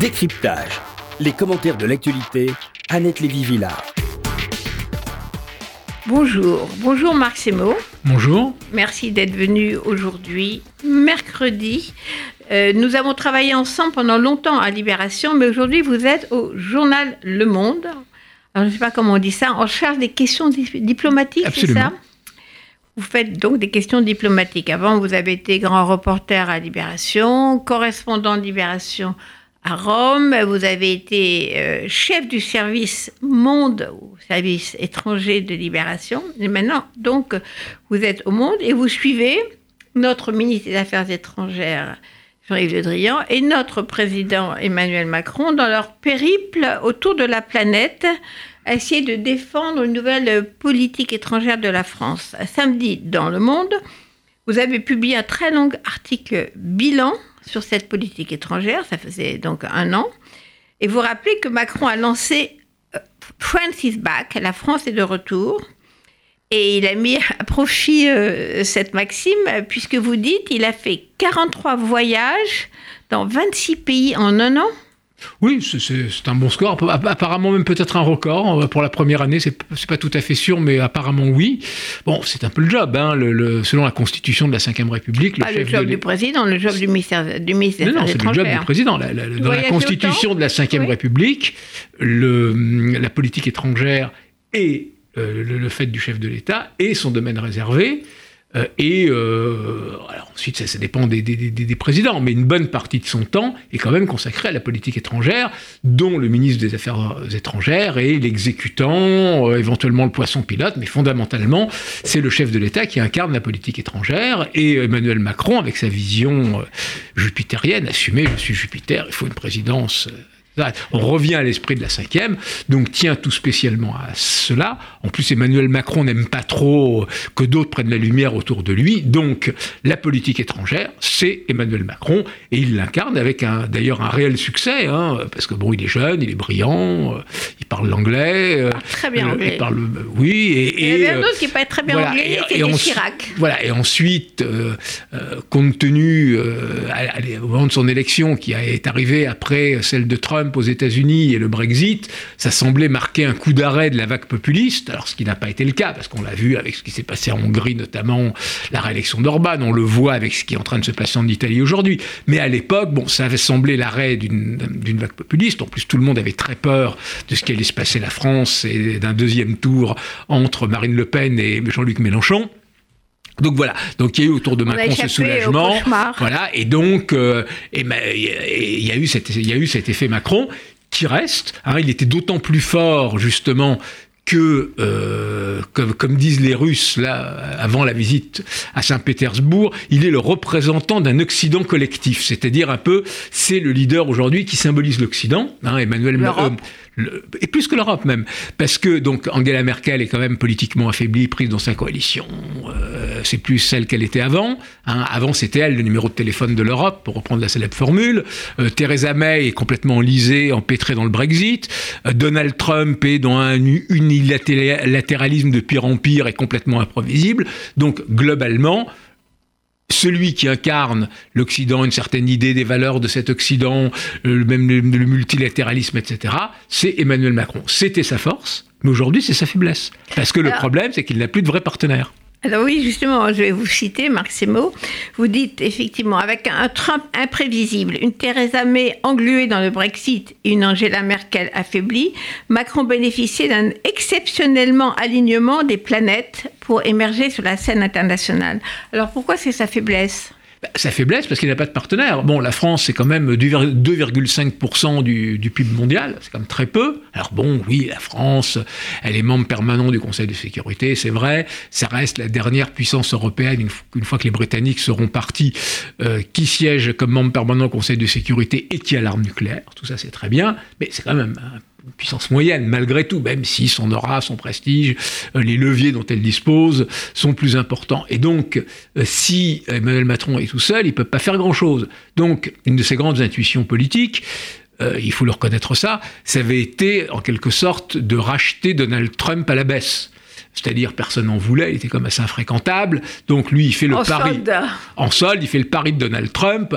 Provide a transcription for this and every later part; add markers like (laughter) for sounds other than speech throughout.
Décryptage. Les commentaires de l'actualité. Annette Lévy-Villard. Bonjour, bonjour Marc Semo. Bonjour. Merci d'être venu aujourd'hui, mercredi. Euh, nous avons travaillé ensemble pendant longtemps à Libération, mais aujourd'hui vous êtes au journal Le Monde. Alors, je ne sais pas comment on dit ça, en charge des questions diplomatiques, c'est ça? Vous faites donc des questions diplomatiques. Avant, vous avez été grand reporter à Libération, correspondant de Libération à Rome. Vous avez été euh, chef du service Monde, ou service étranger de Libération. Et maintenant, donc, vous êtes au Monde et vous suivez notre ministre des Affaires étrangères, Jean-Yves Le Drian, et notre président Emmanuel Macron dans leur périple autour de la planète essayer de défendre une nouvelle politique étrangère de la France. Samedi, dans Le Monde, vous avez publié un très long article bilan sur cette politique étrangère, ça faisait donc un an, et vous rappelez que Macron a lancé euh, France is back, la France est de retour, et il a mis à profit euh, cette maxime, puisque vous dites il a fait 43 voyages dans 26 pays en un an. Oui, c'est un bon score. Apparemment même peut-être un record. Pour la première année, c'est pas tout à fait sûr, mais apparemment oui. Bon, c'est un peu le job. Hein, le, selon la constitution de la Ve République. Le, le job du président, le job du ministère, du ministère Non, non c'est le job du président. dans la constitution de la Ve République, le, la politique étrangère et euh, le, fait du chef de l'État est son domaine réservé. Euh, et euh, alors ensuite, ça, ça dépend des, des, des, présidents, mais une bonne partie de son temps est quand même consacrée à la politique étrangère, dont le ministre des Affaires étrangères est l'exécutant, euh, éventuellement le poisson pilote, mais fondamentalement, c'est le chef de l'État qui incarne la politique étrangère. Et Emmanuel Macron, avec sa vision jupitérienne, assumée, je suis Jupiter, il faut une présidence on revient à l'esprit de la cinquième, donc tient tout spécialement à cela. En plus, Emmanuel Macron n'aime pas trop que d'autres prennent la lumière autour de lui, donc la politique étrangère, c'est Emmanuel Macron, et il l'incarne avec d'ailleurs un réel succès, hein, parce que bon, il est jeune, il est brillant, euh, il parle l'anglais. Euh, très bien euh, anglais. Il parle, oui, et, et il y a un autre qui parle très bien anglais, c'est Chirac. Voilà, et ensuite, compte tenu au moment de son élection, qui est arrivé après celle de Trump, aux États-Unis et le Brexit, ça semblait marquer un coup d'arrêt de la vague populiste, alors ce qui n'a pas été le cas, parce qu'on l'a vu avec ce qui s'est passé en Hongrie, notamment la réélection d'Orban, on le voit avec ce qui est en train de se passer en Italie aujourd'hui. Mais à l'époque, bon, ça avait semblé l'arrêt d'une vague populiste. En plus, tout le monde avait très peur de ce qui allait se passer la France et d'un deuxième tour entre Marine Le Pen et Jean-Luc Mélenchon. Donc voilà, donc il y a eu autour de Macron ce soulagement, voilà, et donc euh, il y a eu cet il y a eu cet effet Macron qui reste. Hein, il était d'autant plus fort justement que, euh, comme, comme, disent les Russes là, avant la visite à Saint-Pétersbourg, il est le représentant d'un Occident collectif, c'est-à-dire un peu, c'est le leader aujourd'hui qui symbolise l'Occident. Hein, Emmanuel Et plus que l'Europe même, parce que donc Angela Merkel est quand même politiquement affaiblie, prise dans sa coalition. Euh, c'est plus celle qu'elle était avant. Hein. Avant, c'était elle le numéro de téléphone de l'Europe, pour reprendre la célèbre formule. Euh, Theresa May est complètement enlisée, empêtrée dans le Brexit. Euh, Donald Trump est dans un unilatéralisme de pire en pire et complètement imprévisible. Donc globalement, celui qui incarne l'Occident, une certaine idée des valeurs de cet Occident, euh, même le, multilatéralisme, etc., c'est Emmanuel Macron. C'était sa force, mais aujourd'hui c'est sa faiblesse. Parce que le problème, c'est qu'il n'a plus de vrais partenaires. Alors oui, justement, je vais vous citer, Marc Semo. Vous dites effectivement, avec un Trump imprévisible, une Theresa May engluée dans le Brexit et une Angela Merkel affaiblie, Macron bénéficiait d'un exceptionnellement alignement des planètes pour émerger sur la scène internationale. Alors pourquoi c'est sa faiblesse? Bah, sa faiblesse parce qu'il n'a pas de partenaire. Bon, la France, c'est quand même 2,5% du, du, PIB mondial, c'est quand même très peu. Alors bon, oui, la France, elle est membre permanent du Conseil de sécurité, c'est vrai. Ça reste la dernière puissance européenne, une, fois que les Britanniques seront partis, euh, qui siège comme membre permanent du Conseil de sécurité et qui a l'arme nucléaire. Tout ça, c'est très bien, mais c'est quand même une puissance moyenne, malgré tout, même si son aura, son prestige, euh, les leviers dont elle dispose sont plus importants. Et donc, euh, si Emmanuel Macron est tout seul, il ne peut pas faire grand-chose. Donc, une de ses grandes intuitions politiques, euh, il faut le reconnaître ça, ça avait été en quelque sorte de racheter Donald Trump à la baisse. C'est-à-dire personne n'en voulait, il était comme assez infréquentable. Donc lui, il fait le En pari. solde. En solde, il fait le pari de Donald Trump.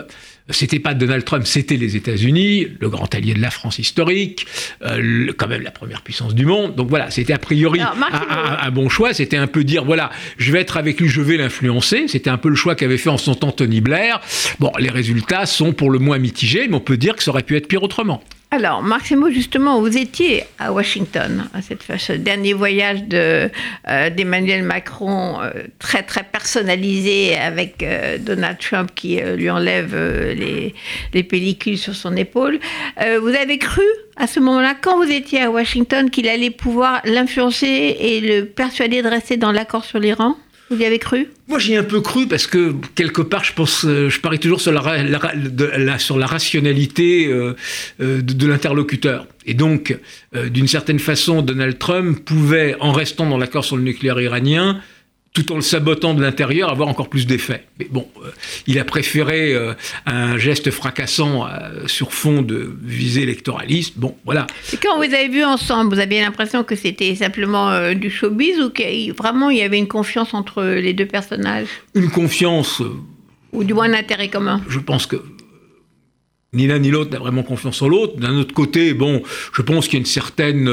C'était pas Donald Trump, c'était les États-Unis, le grand allié de la France historique, euh, le- quand même la première puissance du monde. Donc voilà, c'était a priori Alors, un- un bon choix. C'était un peu dire voilà, je vais être avec lui, je vais l'influencer. C'était un peu le choix qu'avait fait en son temps Tony Blair. Bon, les résultats sont pour le moins mitigés, mais on peut dire que ça aurait pu être pire autrement. Alors, Marc justement, vous étiez à Washington, à cette, ce dernier voyage de, euh, d'Emmanuel Macron, euh, très, très personnalisé, avec euh, Donald Trump qui lui enlève les, les pellicules sur son épaule. Vous avez cru, à ce moment-là, quand vous étiez à Washington, qu'il allait pouvoir l'influencer et le persuader de rester dans l'accord sur l'Iran Vous y avez cru? Moi, j'y ai un peu cru parce que quelque part, je pense, euh, je parie toujours sur la, sur la rationalité euh, euh, de, l'interlocuteur. Et donc, d'une certaine façon, Donald Trump pouvait, en restant dans l'accord sur le nucléaire iranien, tout en le sabotant de l'intérieur, avoir encore plus d'effet. Mais bon, euh, il a préféré euh, un geste fracassant euh, sur fond de visée électoraliste. Bon, voilà. Et quand vous avez vu ensemble, vous aviez l'impression que c'était simplement du showbiz ou que vraiment il y avait une confiance entre les deux personnages? Une confiance Ou du moins un intérêt commun? je pense que ni l'un ni l'autre n'a vraiment confiance en l'autre. D'un autre côté, bon, je pense qu'il y a une certaine,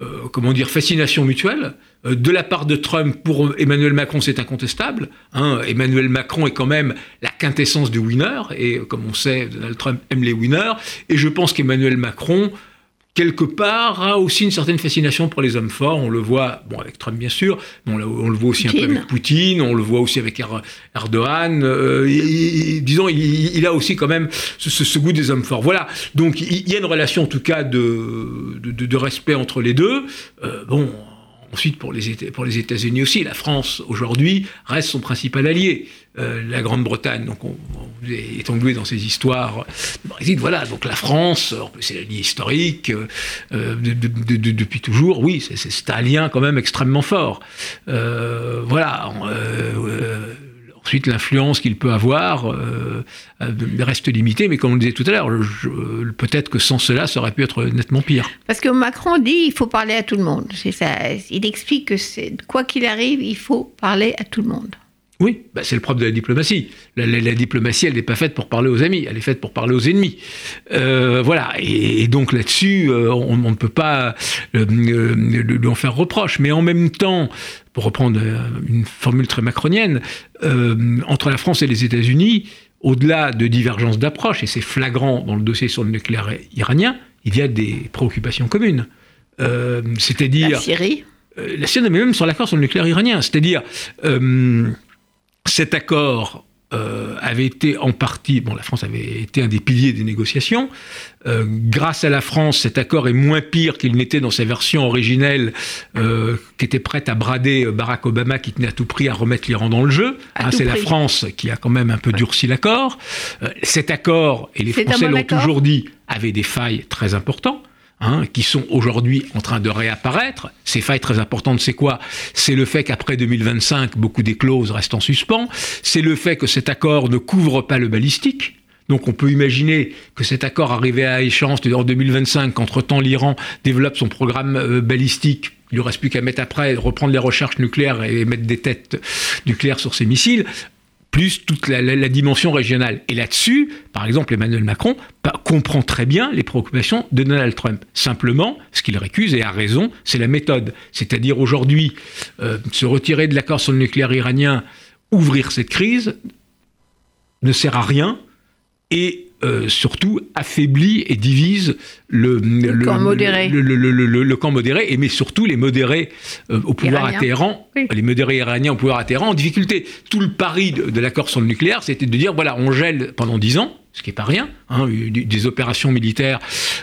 euh, comment dire, fascination mutuelle. Euh, de la part de Trump pour Emmanuel Macron, c'est incontestable. hein. Emmanuel Macron est quand même la quintessence du winner, et comme on sait, Donald Trump aime les winners. Et je pense qu'Emmanuel Macron, quelque part, a aussi une certaine fascination pour les hommes forts. On le voit, bon, avec Trump bien sûr, mais on, le- on le voit aussi un peu avec Poutine, on le voit aussi avec Er- Erdogan. euh, disons, il, il a aussi quand même ce, ce- ce goût des hommes forts. Voilà. Donc, il, y a une relation, en tout cas, de, de, de- de respect entre les deux. Euh, bon. Ensuite, pour les, États-Unis aussi, la France, aujourd'hui, reste son principal allié. Euh, la Grande-Bretagne, donc, on, est englué dans ces histoires Brexit. Voilà, donc la France, c'est l'allié historique euh, de- de- de- de- depuis toujours. Oui, c'est un lien quand même extrêmement fort. Euh, voilà. euh, euh, Ensuite, l'influence qu'il peut avoir euh, euh, reste limitée, mais comme on le disait tout à l'heure, peut-être que sans cela, ça aurait pu être nettement pire. Parce que Macron dit il faut parler à tout le monde. Il explique que quoi qu'il arrive, il faut parler à tout le monde. Oui, bah, c'est le propre de la diplomatie. La, la- la diplomatie, elle n'est pas faite pour parler aux amis, elle est faite pour parler aux ennemis. Euh, voilà, et, et donc là-dessus, euh, on, on ne peut pas euh, lui en faire reproche. Mais en même temps, pour reprendre une formule très macronienne, entre la France et les États-Unis, au-delà de divergences d'approche, et c'est flagrant dans le dossier sur le nucléaire iranien, il y a des préoccupations communes. C'est-à-dire La Syrie. la Syrie, mais même sur l'accord sur le nucléaire iranien. C'est-à-dire, euh, cet accord euh, avait été en partie, bon, la France avait été un des piliers des négociations. Euh, grâce à la France, cet accord est moins pire qu'il n'était dans sa version originelle, euh, qui était prête à brader Barack Obama, qui tenait à tout prix à remettre l'Iran dans le jeu. Hein, tout c'est la. France qui a quand même un peu durci l'accord. Euh, cet accord, et les Français l'ont toujours dit, avait des failles très importantes. Hein, qui sont aujourd'hui en train de réapparaître. Ces failles très importantes, c'est quoi? C'est le fait qu'après 2025, beaucoup des clauses restent en suspens. C'est le fait que cet accord ne couvre pas le balistique. Donc on peut imaginer que cet accord arrivé à échéance en 2025, qu'entre-temps l'Iran développe son programme euh, balistique, il ne reste plus qu'à mettre après, reprendre les recherches nucléaires et mettre des têtes nucléaires sur ses missiles plus toute la, la- dimension régionale. Et là-dessus, par exemple, Emmanuel Macron comprend très bien les préoccupations de Donald Trump. Simplement, ce qu'il récuse, et a raison, c'est la méthode. C'est-à-dire aujourd'hui, euh, se retirer de l'accord sur le nucléaire iranien, ouvrir cette crise, ne sert à rien et euh, surtout affaiblit et divise le, camp modéré. le, le- le- le- le camp modéré, et mais surtout les modérés euh, au pouvoir Iraniens. à Téhéran, Oui. les modérés iraniens au pouvoir à Téhéran en difficulté. Tout le pari de, de l'accord sur le nucléaire, c'était de dire voilà, on gèle pendant 10 ans, ce qui n'est pas rien, hein, des, des opérations militaires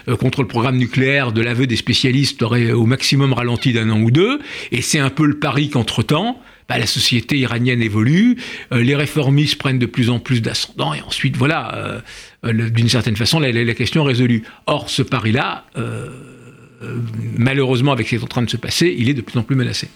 euh, contre le programme nucléaire, de l'aveu des spécialistes, auraient au maximum ralenti d'un an ou deux, et c'est un peu le pari qu'entre-temps, bah, la société iranienne évolue, euh, les réformistes prennent de plus en plus d'ascendant, et ensuite, voilà, euh, d'une certaine façon, la, la- question est résolue. Or, ce pari-là, euh, malheureusement, avec ce qui est en train de se passer, il est de plus en plus menacé.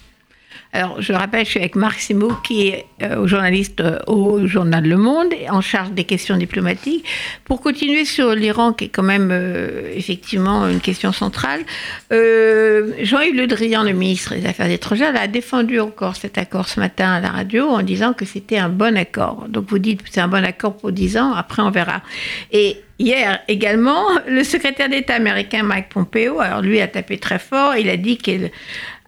Alors, je rappelle, je suis avec Marc Simo, qui est euh, journaliste euh, au journal Le Monde, en charge des questions diplomatiques. Pour continuer sur l'Iran, qui est quand même euh, effectivement une question centrale, Jean-Yves Le Drian, le ministre des Affaires étrangères, a défendu encore cet accord ce matin à la radio en disant que c'était un bon accord. Donc, vous dites c'est un bon accord pour 10 ans, après on verra. Et Hier également, le secrétaire d'État américain Mike Pompeo, alors lui a tapé très fort, il a dit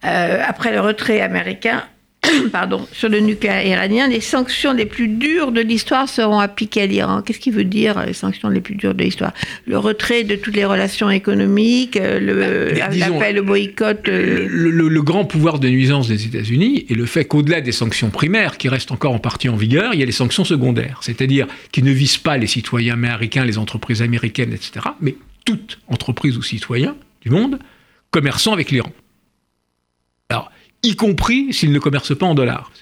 qu'après le retrait américain, (coughs) pardon, sur le nucléaire iranien, les sanctions les plus dures de l'histoire seront appliquées à l'Iran. Qu'est-ce qui veut dire les sanctions les plus dures de l'histoire? Le retrait de toutes les relations économiques, euh, bah, l'appel au boycott. Euh, le, grand pouvoir de nuisance des États-Unis est le fait qu'au-delà des sanctions primaires, qui restent encore en partie en vigueur, il y a les sanctions secondaires, c'est-à-dire qui ne visent pas les citoyens américains, les entreprises américaines, etc., mais toute entreprise ou citoyen du monde commerçant avec l'Iran. Y compris s'il ne commerce pas en dollars.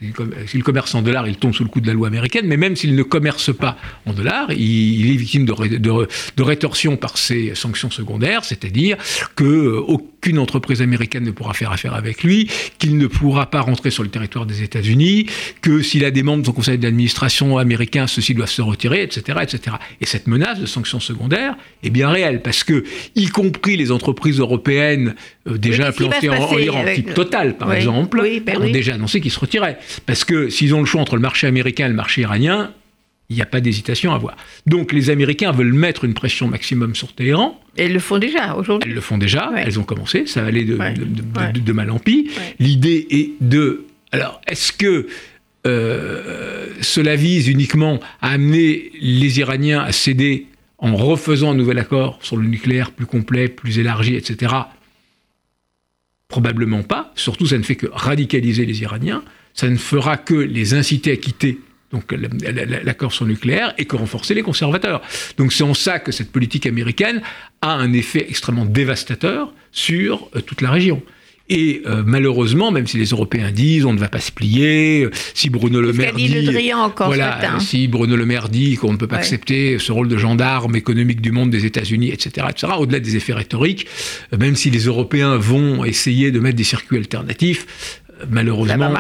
S'il commerce en dollars, il tombe sous le coup de la loi américaine, mais même s'il ne commerce pas en dollars, il, est victime de, de, rétorsion par ces sanctions secondaires, c'est-à-dire que qu'une entreprise américaine ne pourra faire affaire avec lui, qu'il ne pourra pas rentrer sur le territoire des États-Unis, que s'il a des membres de son conseil d'administration américain, ceux-ci doivent se retirer, etc., etc. Et cette menace de sanctions secondaires est bien réelle, parce que, y compris les entreprises européennes euh, déjà implantées en, Iran, type Total par exemple, ben ont déjà annoncé qu'ils se retiraient. Parce que s'ils ont le choix entre le marché américain et le marché iranien, il n'y a pas d'hésitation à avoir. Donc les Américains veulent mettre une pression maximum sur Téhéran. Et ils le font déjà aujourd'hui. Elles le font déjà, elles ont commencé, ça allait de, de, mal en pis. L'idée est de... Alors, est-ce que euh, cela vise uniquement à amener les Iraniens à céder en refaisant un nouvel accord sur le nucléaire plus complet, plus élargi, etc. Probablement pas. Surtout, ça ne fait que radicaliser les Iraniens. Ça ne fera que les inciter à quitter donc l'accord sur le nucléaire, et que renforcer les conservateurs. Donc c'est en ça que cette politique américaine a un effet extrêmement dévastateur sur euh, toute la région. Et euh, malheureusement, même si les Européens disent on ne va pas se plier, euh, si Bruno Le Maire dit, voilà, si Bruno Le Maire dit qu'on ne peut pas accepter ce rôle de gendarme économique du monde des États-Unis, etc., etc. Au-delà des effets rhétoriques, même si les Européens vont essayer de mettre des circuits alternatifs, malheureusement,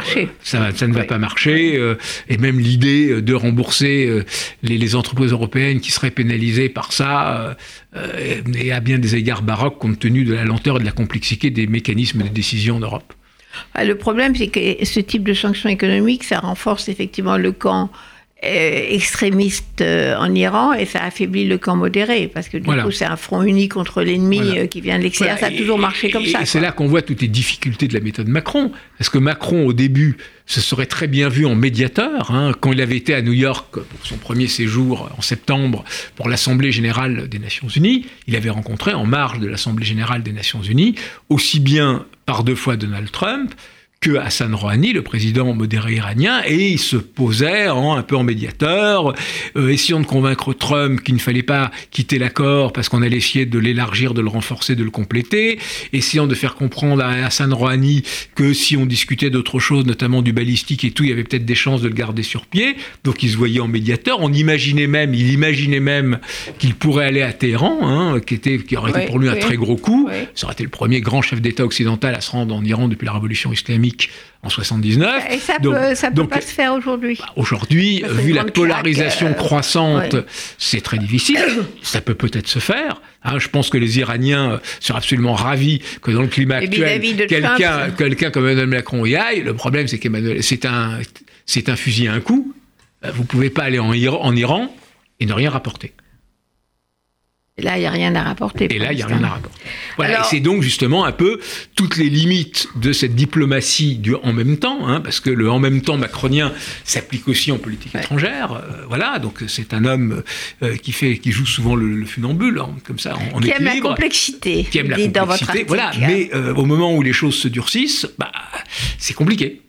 ça, ça, ne va pas marcher. Euh, et même l'idée euh, de rembourser euh, les, entreprises européennes qui seraient pénalisées par ça est à bien des égards baroque compte tenu de la lenteur et de la complexité des mécanismes de décision en Europe. Ah, le problème, c'est que ce type de sanctions économiques, ça renforce effectivement le camp extrémiste euh, en Iran et ça affaiblit le camp modéré parce que du coup c'est un front uni contre l'ennemi euh, qui vient de l'extérieur. Ça a toujours marché comme ça. Et c'est là qu'on voit toutes les difficultés de la méthode Macron. Parce que Macron au début se serait très bien vu en médiateur hein, quand il avait été à New York pour son premier séjour en septembre pour l'Assemblée générale des Nations Unies. Il avait rencontré en marge de l'Assemblée générale des Nations Unies aussi bien par deux fois Donald Trump que Hassan Rouhani, le président modéré iranien, et il se posait en, un peu en médiateur, euh, essayant de convaincre Trump qu'il ne fallait pas quitter l'accord parce qu'on allait essayer de l'élargir, de le renforcer, de le compléter, essayant de faire comprendre à Hassan Rouhani que si on discutait d'autre chose, notamment du balistique et tout, il y avait peut-être des chances de le garder sur pied. Donc il se voyait en médiateur. On imaginait même, il imaginait même qu'il pourrait aller à Téhéran, hein, qui, était, qui aurait été pour lui un très gros coup. Ça aurait été le premier grand chef d'État occidental à se rendre en Iran depuis la révolution islamique en 79. Et ça peut, ça peut pas se faire aujourd'hui. Bah, aujourd'hui, vu la polarisation euh, croissante, c'est très difficile. ça peut peut-être se faire. Hein. je pense que les Iraniens euh, seraient absolument ravis que dans le climat actuel, quelqu'un quelqu'un comme Emmanuel Macron y aille. Le problème, c'est qu'Emmanuel, c'est un, c'est un fusil à un coup. Euh, vous pouvez pas aller en Iran et ne rien rapporter. Et là, il n'y a rien à rapporter. Et là, il n'y a rien à rapporter. Voilà, et c'est donc justement un peu toutes les limites de cette diplomatie du en même temps, hein, parce que le en même temps macronien s'applique aussi en politique étrangère. Euh, voilà, donc c'est un homme euh, qui fait, qui joue souvent le, funambule, hein, comme ça, en, qui aime la complexité. Qui aime la complexité. Dans votre voilà, mais euh, au moment où les choses se durcissent, bah, c'est compliqué.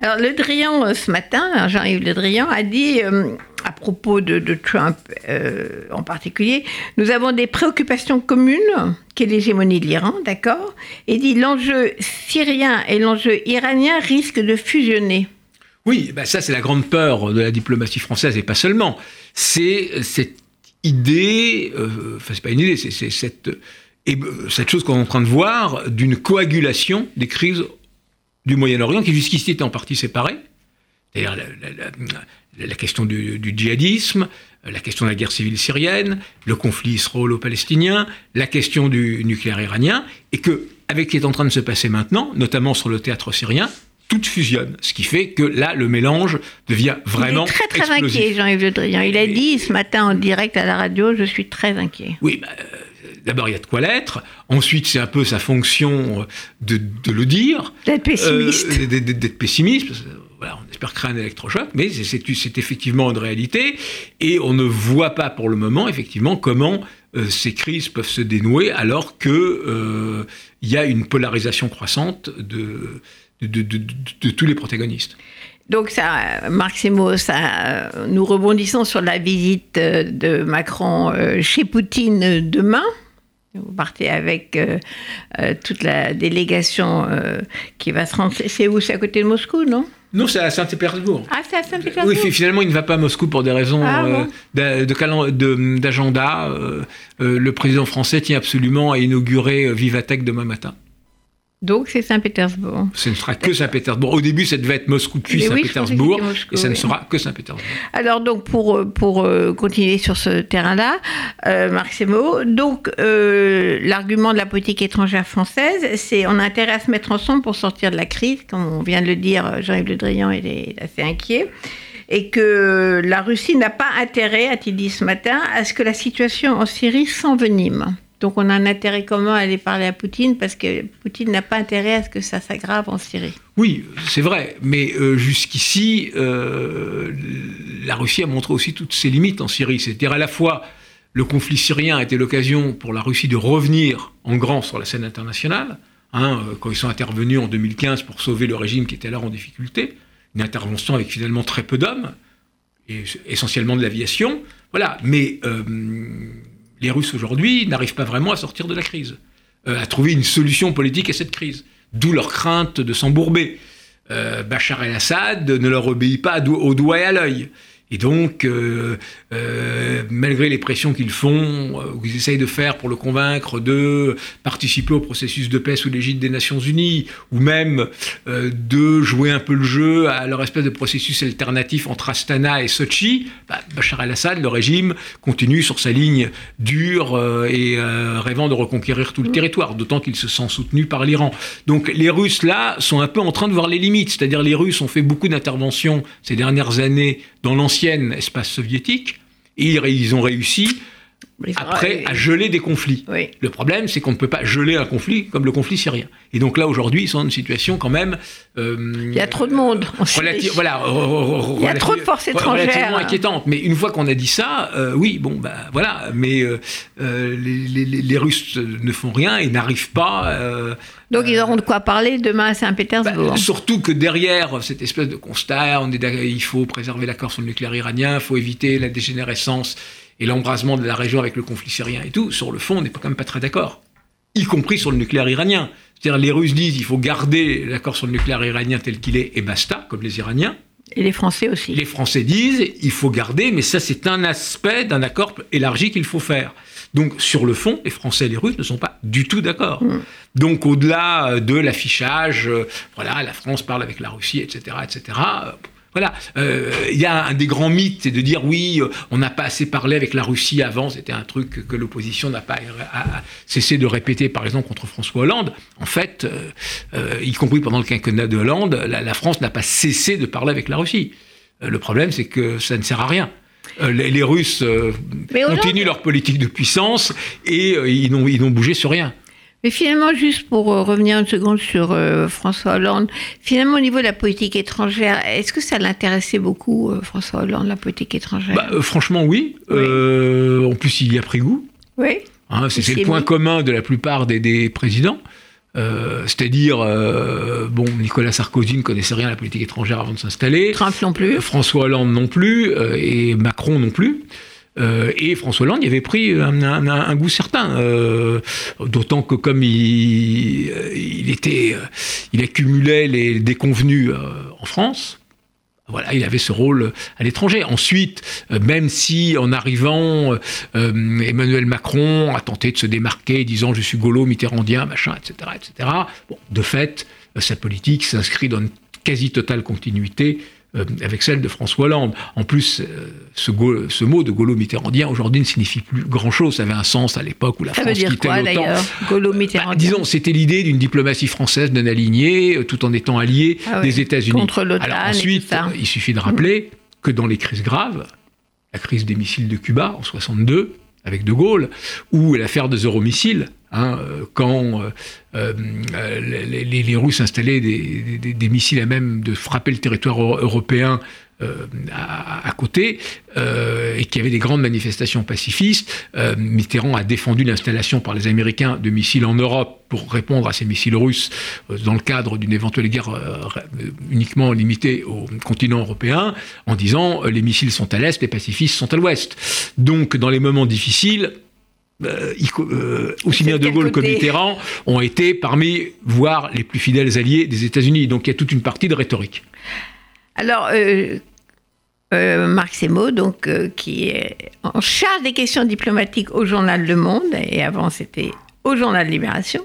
Alors, Le Drian, ce matin, Jean-Yves Le Drian a dit à propos de, Trump euh, en particulier, nous avons des préoccupations communes, qui est l'hégémonie de l'Iran, d'accord Et dit l'enjeu syrien et l'enjeu iranien risquent de fusionner. Oui, bah ça c'est la grande peur de la diplomatie française et pas seulement. C'est cette idée, euh, enfin c'est pas une idée, c'est cette, cette chose qu'on est en train de voir d'une coagulation des crises du Moyen-Orient qui jusqu'ici étaient en partie séparés. C'est-à-dire question du, du, djihadisme, la question de la guerre civile syrienne, le conflit israélo-palestinien, la question du nucléaire iranien, et que, avec ce qui est en train de se passer maintenant, notamment sur le théâtre syrien, tout fusionne. Ce qui fait que là, le mélange devient vraiment. Il est très, très inquiet, Jean-Yves Le Drian. Il a dit ce matin en direct à la radio Je suis très inquiet. Oui, bah, euh, d'abord, il y a de quoi l'être. Ensuite, c'est un peu sa fonction de, le dire. D'être pessimiste. Euh, d'être pessimiste. On espère créer un électrochoc, mais c'est effectivement une réalité. Et on ne voit pas pour le moment, effectivement, comment euh, ces crises peuvent se dénouer alors qu'il il y a une polarisation croissante de tous les protagonistes. Donc ça, Marc Semo, ça, nous rebondissons sur la visite euh, de Macron euh, chez Poutine demain. Vous partez avec euh, toute la délégation qui va se rendre. C'est où? C'est à côté de Moscou, non? Non, c'est à Saint-Pétersbourg. Ah, c'est à Saint-Pétersbourg Oui, finalement, il ne va pas à Moscou pour des raisons ah, d'agenda. le président français tient absolument à inaugurer Vivatech demain matin. Donc c'est Saint-Pétersbourg. Ce ne sera que Saint-Pétersbourg. Au début, ça devait être Moscou puis Saint-Pétersbourg, et ça ne sera que Saint-Pétersbourg. Alors donc pour euh, pour euh, continuer sur ce terrain-là, euh, Marc Semo, donc euh, l'argument de la politique étrangère française, c'est on a intérêt à se mettre ensemble pour sortir de la crise, comme on vient de le dire, Jean-Yves Le Drian est assez inquiet et que la Russie n'a pas intérêt, a-t-il dit ce matin, à ce que la situation en Syrie s'envenime. Donc on a un intérêt commun à aller parler à Poutine parce que Poutine n'a pas intérêt à ce que ça s'aggrave en Syrie. Oui, c'est vrai, mais euh, jusqu'ici, euh, la Russie a montré aussi toutes ses limites en Syrie. C'est-à-dire à la fois le conflit syrien a été l'occasion pour la Russie de revenir en grand sur la scène internationale, hein, euh, quand ils sont intervenus en 2015 pour sauver le régime qui était alors en difficulté, une intervention avec finalement très peu d'hommes, et essentiellement de l'aviation. Voilà, mais les Russes aujourd'hui n'arrivent pas vraiment à sortir de la crise, euh, à trouver une solution politique à cette crise. D'où leur crainte de s'embourber. Euh, Bachar el-Assad ne leur obéit pas au doigt et à l'œil. Et donc, euh, euh, malgré les pressions qu'ils font, euh, ou qu'ils essayent de faire pour le convaincre de participer au processus de paix sous l'égide des Nations Unies, ou même de jouer un peu le jeu à leur espèce de processus alternatif entre Astana et Sochi, bah, Bachar el-Assad, le régime, continue sur sa ligne dure et rêvant de reconquérir tout le territoire, d'autant qu'il se sent soutenu par l'Iran. Donc les Russes, là, sont un peu en train de voir les limites, c'est-à-dire les Russes ont fait beaucoup d'interventions ces dernières années dans l'ancien espace soviétique, et ils ont réussi après à geler des conflits. Le problème, c'est qu'on ne peut pas geler un conflit comme le conflit syrien. Et donc là, aujourd'hui, ils sont dans une situation quand même... Euh, il y a trop de monde. voilà, il y a trop de forces étrangères. Relativement inquiétante. Mais une fois qu'on a dit ça, euh, oui, bon, bah voilà. Mais euh, les, les, Russes ne font rien et n'arrivent pas... donc ils auront de quoi parler demain à Saint-Pétersbourg. Bah, surtout que derrière cette espèce de constat, on est, il faut préserver l'accord sur le nucléaire iranien, il faut éviter la dégénérescence et l'embrasement de la région avec le conflit syrien et tout, sur le fond, on n'est quand même pas très d'accord. Y compris sur le nucléaire iranien. C'est-à-dire, les Russes disent il faut garder l'accord sur le nucléaire iranien tel qu'il est et basta, comme les Iraniens. Et les Français aussi. Les Français disent il faut garder, mais ça, c'est un aspect d'un accord élargi qu'il faut faire. Donc, sur le fond, les Français et les Russes ne sont pas du tout d'accord. Mm. Donc, au-delà de l'affichage, euh, voilà, la France parle avec la Russie, etc., etc., voilà, euh, il y a un des grands mythes, c'est de dire oui, euh, on n'a pas assez parlé avec la Russie avant, c'était un truc que l'opposition n'a pas cessé de répéter, par exemple, contre François Hollande. En fait, euh, y compris pendant le quinquennat de Hollande, la, France n'a pas cessé de parler avec la Russie. le problème, c'est que ça ne sert à rien. Les, Russes continuent leur politique de puissance et ils n'ont bougé sur rien. Mais finalement, juste pour euh, revenir une seconde sur euh, François Hollande, finalement au niveau de la politique étrangère, est-ce que ça l'intéressait beaucoup, euh, François Hollande, la politique étrangère? Bah, Franchement, oui. en plus, il y a pris goût. Oui. Hein, c'est le point commun de la plupart des, présidents. C'est-à-dire, bon, Nicolas Sarkozy ne connaissait rien à la politique étrangère avant de s'installer. Trump non plus. François Hollande non plus, et Macron non plus. Euh, et François Hollande y avait pris un, goût certain, euh, d'autant que comme il, il, était, il accumulait les déconvenus euh, en France, Voilà, il avait ce rôle à l'étranger. Ensuite, euh, même si en arrivant, euh, Emmanuel Macron a tenté de se démarquer, disant je suis gaulo, mitterrandien, machin, etc., etc. Bon, de fait, sa politique s'inscrit dans une quasi totale continuité euh, avec celle de François Hollande. En plus, euh, ce, ce, mot de gaulo-mitterrandien aujourd'hui ne signifie plus grand-chose. Ça avait un sens à l'époque où la ça France veut dire quittait quoi. Bah, disons, c'était l'idée d'une diplomatie française non alignée, euh, tout en étant alliée Ah oui, des États-Unis. contre l'OTAN Alors et ensuite, tout ça. il suffit de rappeler que dans les crises graves, la crise des missiles de Cuba en 62, avec De Gaulle, ou l'affaire des euromissiles, hein, euh, quand euh, euh, les, les- Russes installaient des, des- des missiles à même de frapper le territoire euro- européen euh, à, à côté, euh, et qu'il y avait des grandes manifestations pacifistes, euh, Mitterrand a défendu l'installation par les Américains de missiles en Europe pour répondre à ces missiles russes dans le cadre d'une éventuelle guerre uniquement limitée au continent européen, en disant les missiles sont à l'est, les pacifistes sont à l'ouest. Donc, dans les moments difficiles, euh, euh, aussi bien de Gaulle que Mitterrand ont été parmi, voire les plus fidèles alliés des États-Unis. Donc il y a toute une partie de rhétorique. Alors, euh, Marc Semo, donc, qui est en charge des questions diplomatiques au journal Le Monde, et avant c'était au journal Libération.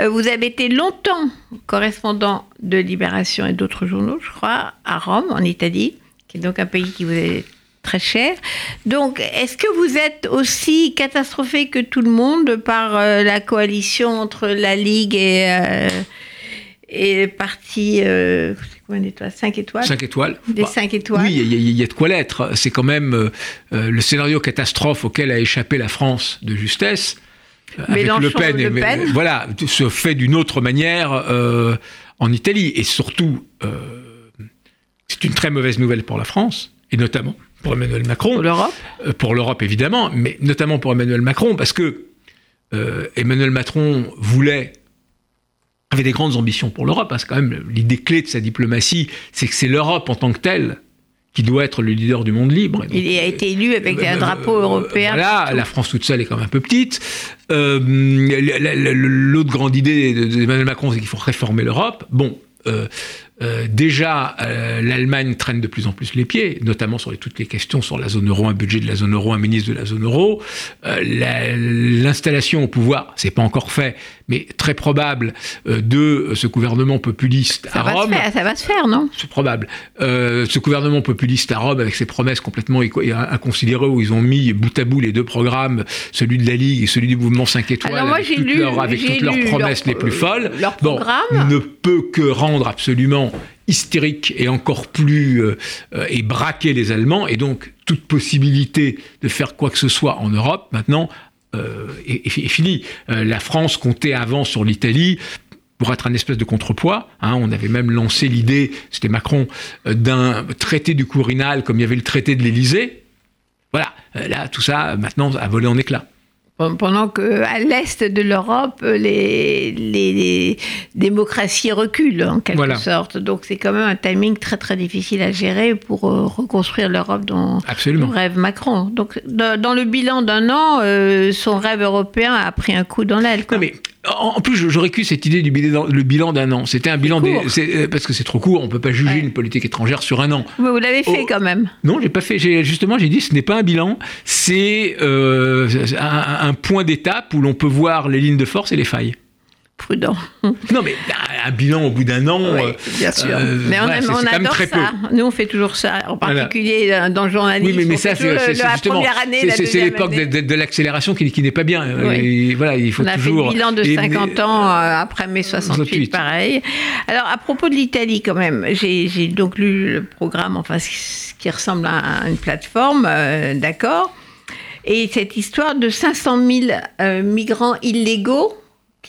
Vous avez été longtemps correspondant de Libération et d'autres journaux, je crois, à Rome, en Italie, qui est donc un pays qui vous est très cher. Donc, est-ce que vous êtes aussi catastrophé que tout le monde par euh, la coalition entre la Ligue et, euh, et le parti, euh, combien d'étoiles 5 étoiles? Cinq étoiles. Des Bah, 5 étoiles Oui, il y, a- il y a de quoi l'être. C'est quand même euh, le scénario catastrophe auquel a échappé la France de justesse. avec Le Pen, et- mais- Pen. voilà, se fait d'une autre manière en Italie. Et surtout, c'est une très mauvaise nouvelle pour la France, et notamment pour Emmanuel Macron. pour l'Europe Euh, pour l'Europe évidemment, mais notamment pour Emmanuel Macron, parce que euh, Emmanuel Macron voulait avait des grandes ambitions pour l'Europe. hein. C'est quand même l'idée clé de sa diplomatie, c'est que c'est l'Europe en tant que telle qui doit être le leader du monde libre. Donc, Il a été élu avec un euh, drapeau euh, européen. Voilà, la France toute seule est quand même un peu petite. Euh, la- la- la- L'autre grande idée de- d'Emmanuel Macron, c'est qu'il faut réformer l'Europe. Bon. euh, euh, déjà, euh, l'Allemagne traîne de plus en plus les pieds, notamment sur les- toutes les questions sur la zone euro, un budget de la zone euro, un ministre de la zone euro. Euh, la- L'installation au pouvoir, c'est pas encore fait, mais très probable, de ce gouvernement populiste Ça à va, se Rome. faire, ça va se faire, non? C'est probable. Ce gouvernement populiste à Rome, avec ses promesses complètement inconsidérées, où ils ont mis bout à bout les deux programmes, celui de la Ligue et celui du mouvement 5 étoiles, Alors moi, avec, toutes lu- leurs, avec j'ai toutes leurs lu promesses leur- les plus folles, leur bon, programme. ne peut que rendre absolument hystérique et encore plus euh, euh, et braquer les Allemands, et donc toute possibilité de faire quoi que ce soit en Europe maintenant euh, est, finie. La France comptait avant sur l'Italie pour être un espèce de contrepoids. hein. on avait même lancé l'idée, c'était Macron, d'un traité du Quirinal comme il y avait le traité de l'Élysée. Voilà, là, tout ça, maintenant, a volé en éclats. Pendant que à l'est de l'Europe, les, les, les démocraties reculent en quelque Voilà. sorte. Donc c'est quand même un timing très très difficile à gérer pour euh, reconstruire l'Europe dont Absolument. rêve Macron. Donc dans, dans le bilan d'un an, euh, son rêve européen a pris un coup dans l'aile. mais en plus, je- j'aurais cru cette idée du bilan, le bilan d'un an. C'était un bilan des- euh, parce que c'est trop court. On peut pas juger Ouais. une politique étrangère sur un an. Mais vous l'avez fait Oh. quand même. Non, j'ai pas fait. Justement, j'ai dit ce n'est pas un bilan. C'est euh, un, un point d'étape où l'on peut voir les lignes de force et les failles. Prudent. (laughs) Non, mais un, un bilan au bout d'un an. Oui, euh, bien sûr. euh, mais on, voilà, on même adore très ça. Nous, on fait toujours ça, en particulier euh, dans le journalisme. Oui, mais, mais on ça, c'est justement. c'est- l'époque de, année. de- de l'accélération qui, qui n'est pas bien. Oui. Et voilà, il faut On a toujours. fait le bilan de et- 50 ans euh, après mai 68, 68. pareil. Alors, à propos de l'Italie, quand même, j'ai donc lu le programme, enfin, ce qui ressemble à une plateforme, euh, d'accord Et cette histoire de 500 000 euh, migrants illégaux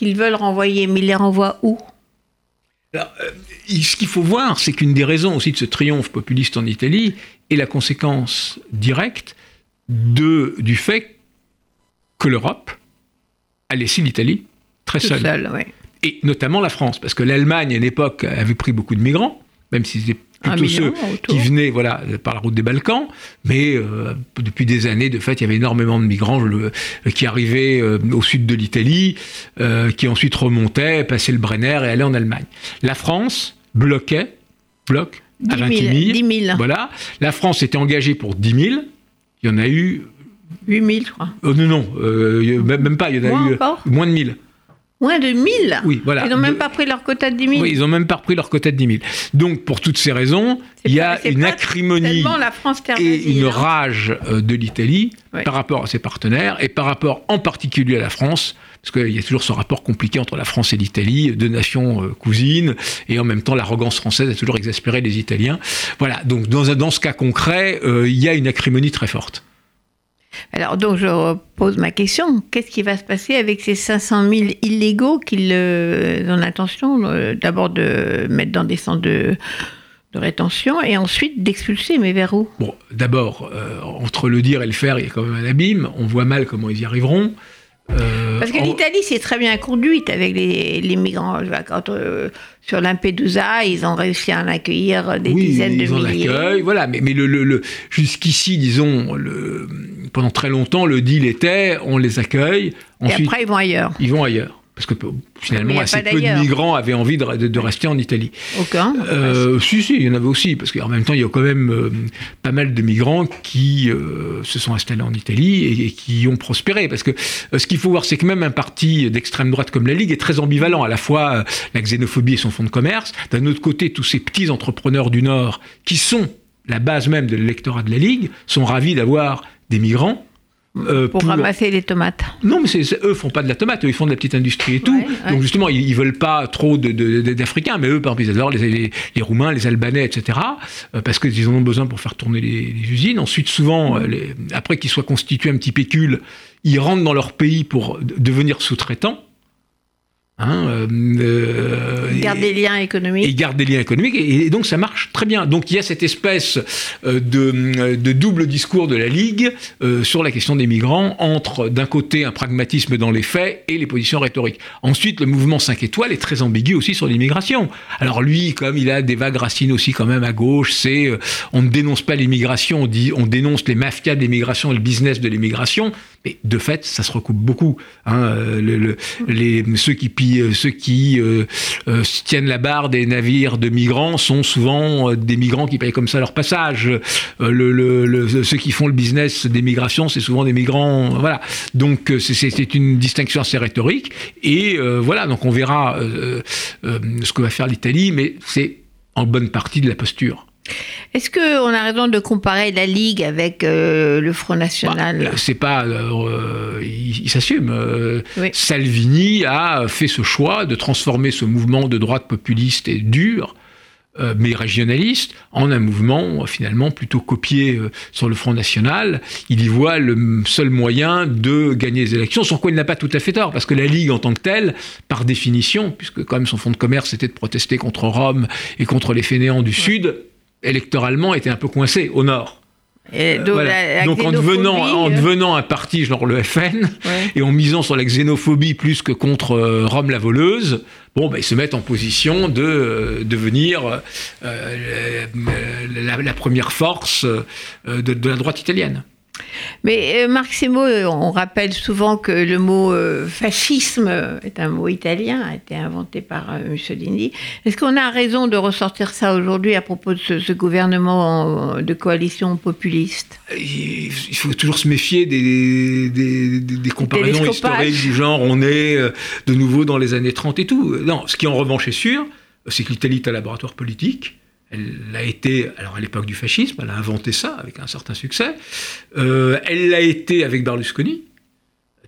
qu'ils veulent renvoyer, mais ils les renvoient où? Alors, euh, ce qu'il faut voir, c'est qu'une des raisons aussi de ce triomphe populiste en Italie est la conséquence directe de, du fait que l'Europe a laissé l'Italie très Tout seule. ouais. Et notamment la France, parce que l'Allemagne, à une époque, avait pris beaucoup de migrants, même si Un plutôt million ceux autour. qui venaient voilà, par la route des Balkans. Mais euh, depuis des années, de fait, il y avait énormément de migrants le- qui arrivaient euh, au sud de l'Italie, euh, qui ensuite remontaient, passaient le Brenner et allaient en Allemagne. La France bloquait, bloque à 10 28 000. 000. 10 000. Voilà. La France était engagée pour 10 000. Il y en a eu. 8 000, je crois. oh non, non, euh, même pas. Il y en a Moins eu encore moins de 1000. Moins de 1000 Oui, voilà. Ils n'ont même De- pas pris leur quota de 10 000 Oui, ils n'ont même pas repris leur quota de 10 000. Donc, pour toutes ces raisons, il y a une acrimonie la France et une hein. rage euh, de l'Italie Ouais. par rapport à ses partenaires et par rapport en particulier à la France, parce qu'il y a toujours ce rapport compliqué entre la France et l'Italie, deux nations euh, cousines, et en même temps l'arrogance française a toujours exaspéré les Italiens. Voilà, donc dans, dans ce cas concret, euh, il y a une acrimonie très forte. Alors, donc, je repose ma question. Qu'est-ce qui va se passer avec ces 500 000 illégaux qu'ils ont l'intention d'abord de mettre dans des centres de, de rétention et ensuite d'expulser Mais vers où? Bon, d'abord, euh, entre le dire et le faire, il y a quand même un abîme, on voit mal comment ils y arriveront. Euh, Parce que en- l'Italie s'est très bien conduite avec les, les migrants. Quand, euh, sur Lampedusa, ils ont réussi à en accueillir des oui, dizaines de ils en milliers. accueillent, voilà. Mais, mais le, le- le- jusqu'ici, disons, le, pendant très longtemps, le deal était on les accueille, Et après, ils vont ailleurs. ils vont ailleurs. Parce que Mais finalement, assez peu de migrants avaient envie de, de- de rester en Italie. Aucun. Euh, si, si, il y en avait aussi, parce qu'en même temps, il y a quand même euh, pas mal de migrants qui euh, se sont installés en Italie et, et qui ont prospéré. Parce que euh, ce qu'il faut voir, c'est que même un parti d'extrême droite comme la Ligue est très ambivalent. À la fois euh, la xénophobie et son fonds de commerce. D'un autre côté, tous ces petits entrepreneurs du Nord, qui sont la base même de l'électorat de la Ligue, sont ravis d'avoir des migrants. Euh, pour, ramasser les tomates. non, mais c'est, c'est- eux font pas de la tomate, eux ils font de la petite industrie et tout. Ouais, ouais. Donc justement, ils, ils veulent pas trop d'Africains, mais eux, par exemple, ils adorent les, les, les Roumains, les Albanais, etc. euh, parce qu'ils en ont besoin pour faire tourner les, les usines. Ensuite, souvent, euh, après qu'ils soient constitués un petit pécule, ils rentrent dans leur pays pour devenir sous-traitants. Hein, euh, euh, et- des liens économiques. ils gardent des liens économiques et, et donc ça marche très bien. Donc il y a cette espèce euh, de, de double discours de la Ligue euh, sur la question des migrants entre d'un côté un pragmatisme dans les faits et les positions rhétoriques. Ensuite le mouvement 5 étoiles est très ambigu aussi sur l'immigration. Alors lui comme il a des vagues racines aussi quand même à gauche, c'est euh, on ne dénonce pas l'immigration, on dit on dénonce les mafias de l'immigration et le business de l'immigration. Mais de fait, ça se recoupe beaucoup. Hein, euh, le- le- les, ceux qui, pillent- euh, ceux qui euh, euh, tiennent la barre des navires de migrants sont souvent euh, des migrants qui payent comme ça leur passage. Le, ceux qui font le business des migrations, c'est souvent des migrants. voilà. Donc c'est- une distinction assez rhétorique. Et euh, voilà, donc on verra ce que va faire l'Italie, mais c'est en bonne partie de la posture. Est-ce qu'on a raison de comparer la Ligue avec euh, le Front National? Bah, euh, c'est pas, euh, il, il s'assume. euh, Oui. Salvini a fait ce choix de transformer ce mouvement de droite populiste et dur, mais régionaliste, en un mouvement finalement plutôt copié sur le Front National. Il y voit le seul moyen de gagner les élections, sur quoi il n'a pas tout à fait tort, parce que la Ligue en tant que telle, par définition, puisque quand même son fonds de commerce c'était de protester contre Rome et contre les fainéants du Sud, électoralement était un peu coincé au Nord. Et donc, Voilà. la- la Donc en devenant, en euh, devenant un parti genre le FN ouais. et en misant sur la xénophobie plus que contre euh, Rome la voleuse, bon, bah, ils se mettent en position de euh, devenir euh, la, première force euh, de, de la droite italienne. Mais euh, Marc Semo, euh, on rappelle souvent que le mot euh, fascisme est un mot italien, a été inventé par euh, Mussolini. Est-ce qu'on a raison de ressortir ça aujourd'hui à propos de ce, ce gouvernement euh, de coalition populiste? Il faut toujours se méfier des, des, des- des comparaisons historiques du genre on est de nouveau dans les années 30 et tout. Non, ce qui en revanche est sûr, c'est que l'Italie est un laboratoire politique. Elle l'a été, alors à l'époque du fascisme, elle a inventé ça avec un certain succès. Euh, elle l'a été avec Berlusconi.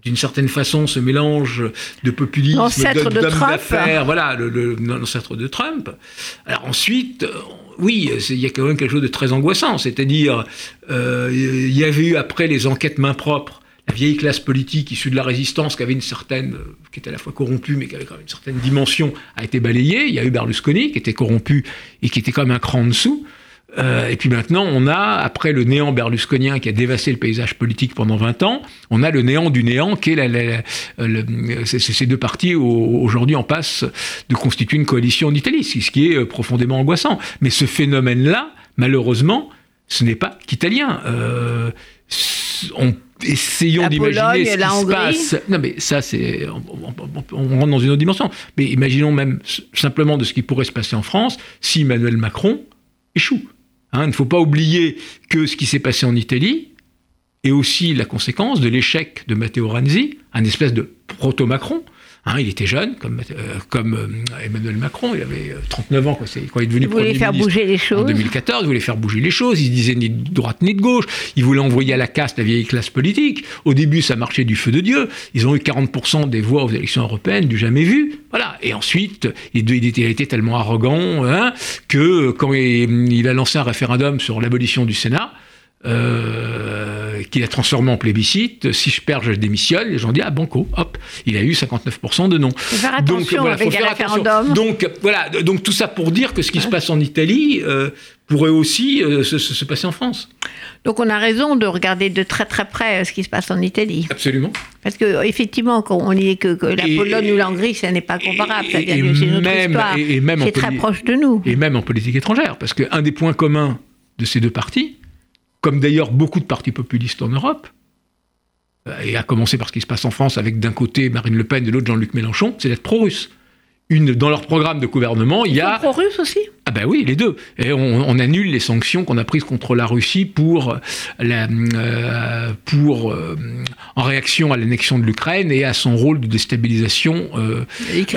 D'une certaine façon, ce mélange de populisme, d'hommes Trump. d'affaires, voilà, l'ancêtre de Trump. Alors ensuite, euh, oui, il y a quand même quelque chose de très angoissant, c'est-à-dire, euh, il y avait eu après les enquêtes main propre, la vieille classe politique issue de la résistance qui avait une certaine, euh, qui était à la fois corrompue mais qui avait quand même une certaine dimension, a été balayée. Il y a eu Berlusconi qui était corrompu et qui était quand même un cran en dessous. Euh, et puis maintenant, on a, après le néant berlusconien qui a dévasté le paysage politique pendant 20 ans, on a le néant du néant qui est la, la- la- c'est- c'est ces deux partis au- aujourd'hui en passe de constituer une coalition en Italie, ce qui est euh, profondément angoissant. Mais ce phénomène-là, malheureusement, ce n'est pas qu'italien. Euh, on- essayons d'imaginer ce qui se passe. Non, mais ça, c'est. On, on- on- on rentre dans une autre dimension. Mais imaginons même simplement de ce qui pourrait se passer en France si Emmanuel Macron échoue. Hein, il ne faut pas oublier que ce qui s'est passé en Italie est aussi la conséquence de l'échec de Matteo Renzi, un espèce de proto-Macron, Hein, il était jeune, comme, euh, comme euh, Emmanuel Macron, il avait 39 euh, ans quand, quand il est devenu il voulait faire bouger les choses. En 2014, il voulait faire bouger les choses. Il se disait ni de droite ni de gauche. Il voulait envoyer à la casse la vieille classe politique. Au début, ça marchait du feu de Dieu. Ils ont eu 40% des voix aux élections européennes, du jamais vu. Voilà. Et ensuite, il, était, été tellement arrogant hein, que quand il, a lancé un référendum sur l'abolition du Sénat, euh, qu'il a transformé en plébiscite. Si je perds, je démissionne. Les gens disent ah banco, hop, il a eu 59% de non. Faire donc voilà, avec faut référendum. Donc voilà, donc tout ça pour dire que ce qui se passe en Italie euh, pourrait aussi euh, se, passer en France. Donc on a raison de regarder de très très près ce qui se passe en Italie. Absolument. Parce que effectivement, quand on dit que, la Pologne ou l'Hongrie, ça n'est pas comparable. C'est notre même, histoire. Et, même c'est très proche de nous. Et même en politique étrangère, parce qu'un des points communs de ces deux partis, comme d'ailleurs beaucoup de partis populistes en Europe, euh, et à commencer par ce qui se passe en France avec d'un côté Marine Le Pen et de l'autre Jean-Luc Mélenchon, c'est d'être pro-russe. Une, dans leur programme de gouvernement, il y a. pro-russe aussi? Ah ben oui, les deux. Et on, annule les sanctions qu'on a prises contre la Russie pour, la, euh, pour euh, en réaction à l'annexion de l'Ukraine et à son rôle de déstabilisation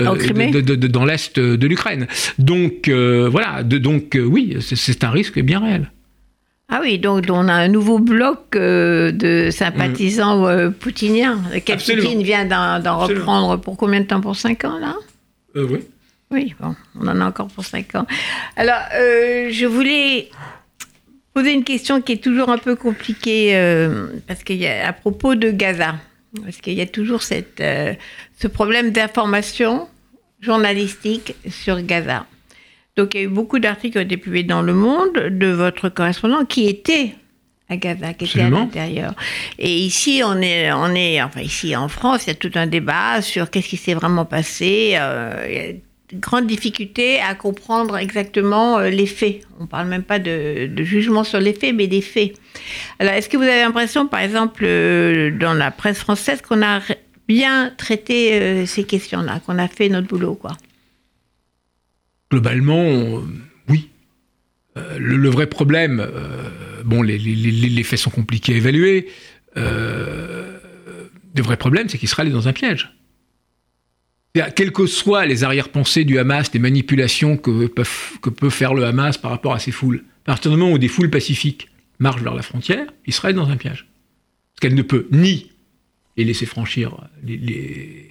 dans l'est de l'Ukraine. Donc voilà, de, donc oui, c'est un risque bien réel. Ah oui, donc on a un nouveau bloc euh, de sympathisants mm. euh, poutiniens. Quel Poutine vient d'en reprendre pour combien de temps? Pour 5 ans, là? Euh, Oui. Oui, bon, on en a encore pour 5 ans. Alors, je voulais poser une question qui est toujours un peu compliquée, parce qu'il y a à propos de Gaza. Parce qu'il y a toujours cette, ce problème d'information journalistique sur Gaza. Donc il y a eu beaucoup d'articles qui ont été publiés dans Le Monde de votre correspondant qui était à Gaza, qui était à l'intérieur. Et ici, on est, on est, enfin ici en France, il y a tout un débat sur qu'est-ce qui s'est vraiment passé. Euh, il y a de grandes difficultés à comprendre exactement euh, les faits. On ne parle même pas de, jugement sur les faits, mais des faits. Alors, est-ce que vous avez l'impression, par exemple, euh, dans la presse française, qu'on a bien traité ces questions-là, qu'on a fait notre boulot, quoi? Globalement, euh, oui. Euh, le, vrai problème, euh, bon, les, faits sont compliqués à évaluer. le vrai problème, c'est qu'Israël est dans un piège. Quelles que soient les arrière-pensées du Hamas, les manipulations que, peut faire le Hamas par rapport à ces foules, à partir du moment où des foules pacifiques marchent vers la frontière, Israël est dans un piège. Parce qu'elle ne peut ni les laisser franchir les,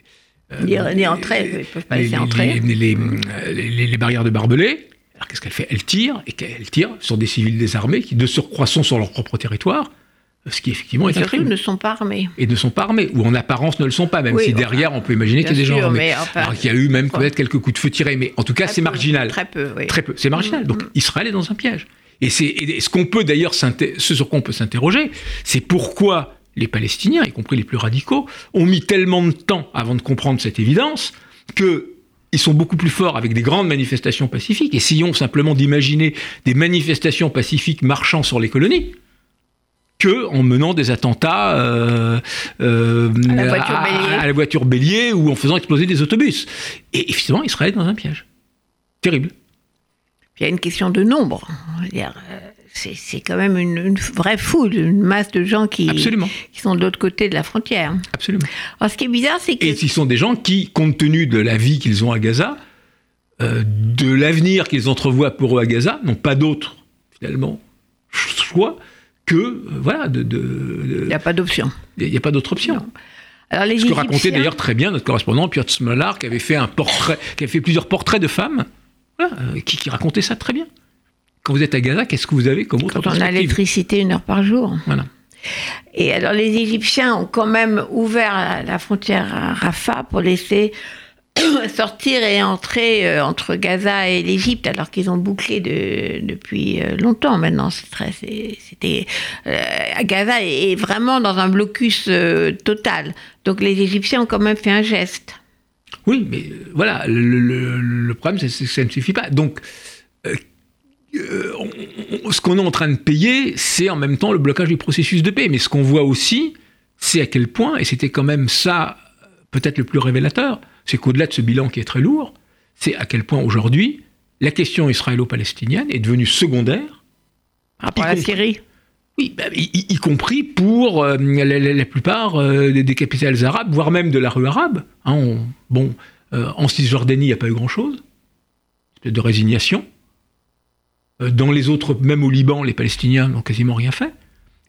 ni, entrer, ils peuvent pas entrer. Les, barrières de barbelés. Alors qu'est-ce qu'elle fait Elle tire, et qu'elle tire sur des civils désarmés qui, de surcroît, sont sur leur propre territoire. Ce qui effectivement est un crime. ne sont pas armés. Et ne sont pas armés, ou en apparence ne le sont pas, même si derrière on peut imaginer qu'il y a des gens armés. Alors qu'il y a eu même peut-être quelques coups de feu tirés, mais en tout cas c'est marginal. Très peu, oui. Très peu, c'est marginal. Donc mm. Israël est dans un piège. Et, c'est, ce qu'on peut d'ailleurs, ce sur quoi on peut s'interroger, c'est pourquoi les Palestiniens, y compris les plus radicaux, ont mis tellement de temps avant de comprendre cette évidence que ils sont beaucoup plus forts avec des grandes manifestations pacifiques. Essayons simplement d'imaginer des manifestations pacifiques marchant sur les colonies que en menant des attentats euh, euh, à, la voiture bélier ou en faisant exploser des autobus. Et effectivement, Israël est dans un piège. Terrible. Il y a une question de nombre. C'est quand même une, vraie foule, une masse de gens qui, qui sont de l'autre côté de la frontière. Absolument. Alors, ce qui est bizarre, c'est que... Et ce sont des gens qui, compte tenu de la vie qu'ils ont à Gaza, euh, de l'avenir qu'ils entrevoient pour eux à Gaza, n'ont pas d'autre, finalement, choix que, euh, voilà, de... Il n'y a pas d'option. Il n'y a pas d'autre option. Alors, les Ce que racontait d'ailleurs très bien notre correspondant Piotr Smolar, qui avait fait un portrait, qui avait fait plusieurs portraits de femmes, euh, qui, qui racontait ça très bien. Quand vous êtes à Gaza, qu'est-ce que vous avez comme autre Quand on a l'électricité une heure par jour. Voilà. Et alors les Égyptiens ont quand même ouvert la frontière à Rafah pour laisser (clears throat) sortir et entrer euh, entre Gaza et l'Égypte, alors qu'ils ont bouclé depuis euh, longtemps maintenant. C'était euh, Gaza est vraiment dans un blocus total. Donc les Égyptiens ont quand même fait un geste. Oui, mais voilà, le, problème, c'est que ça ne suffit pas. Donc euh, ce qu'on est en train de payer, c'est en même temps le blocage du processus de paix. Mais ce qu'on voit aussi, c'est à quel point, et c'était quand même ça peut-être le plus révélateur, c'est qu'au-delà de ce bilan qui est très lourd, c'est à quel point aujourd'hui, la question israélo-palestinienne est devenue secondaire. Rapport à la Syrie oui, bah, y, compris pour euh, la, plupart euh, des, capitales arabes, voire même de la rue arabe. Hein, bon, euh, en Cisjordanie, il n'y a pas eu grand-chose, de résignation. Dans les autres, même au Liban, les Palestiniens n'ont quasiment rien fait.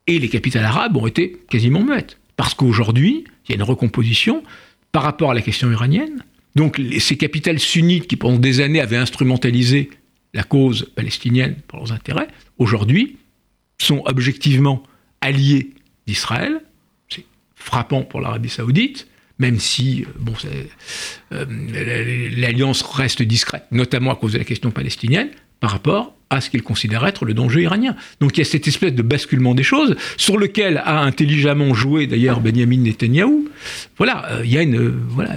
Et les capitales arabes ont été quasiment muettes. Parce qu'aujourd'hui, il y a une recomposition par rapport à la question iranienne. Donc ces capitales sunnites qui pendant des années avaient instrumentalisé la cause palestinienne pour leurs intérêts, aujourd'hui sont objectivement alliés d'Israël. C'est frappant pour l'Arabie saoudite, même si euh, bon, euh, l'alliance reste discrète, notamment à cause de la question palestinienne, par rapport à ce qu'il considère être le danger iranien. Donc il y a cette espèce de basculement des choses, sur lequel a intelligemment joué d'ailleurs Benjamin Netanyahou. Voilà, euh, il y a une. voilà,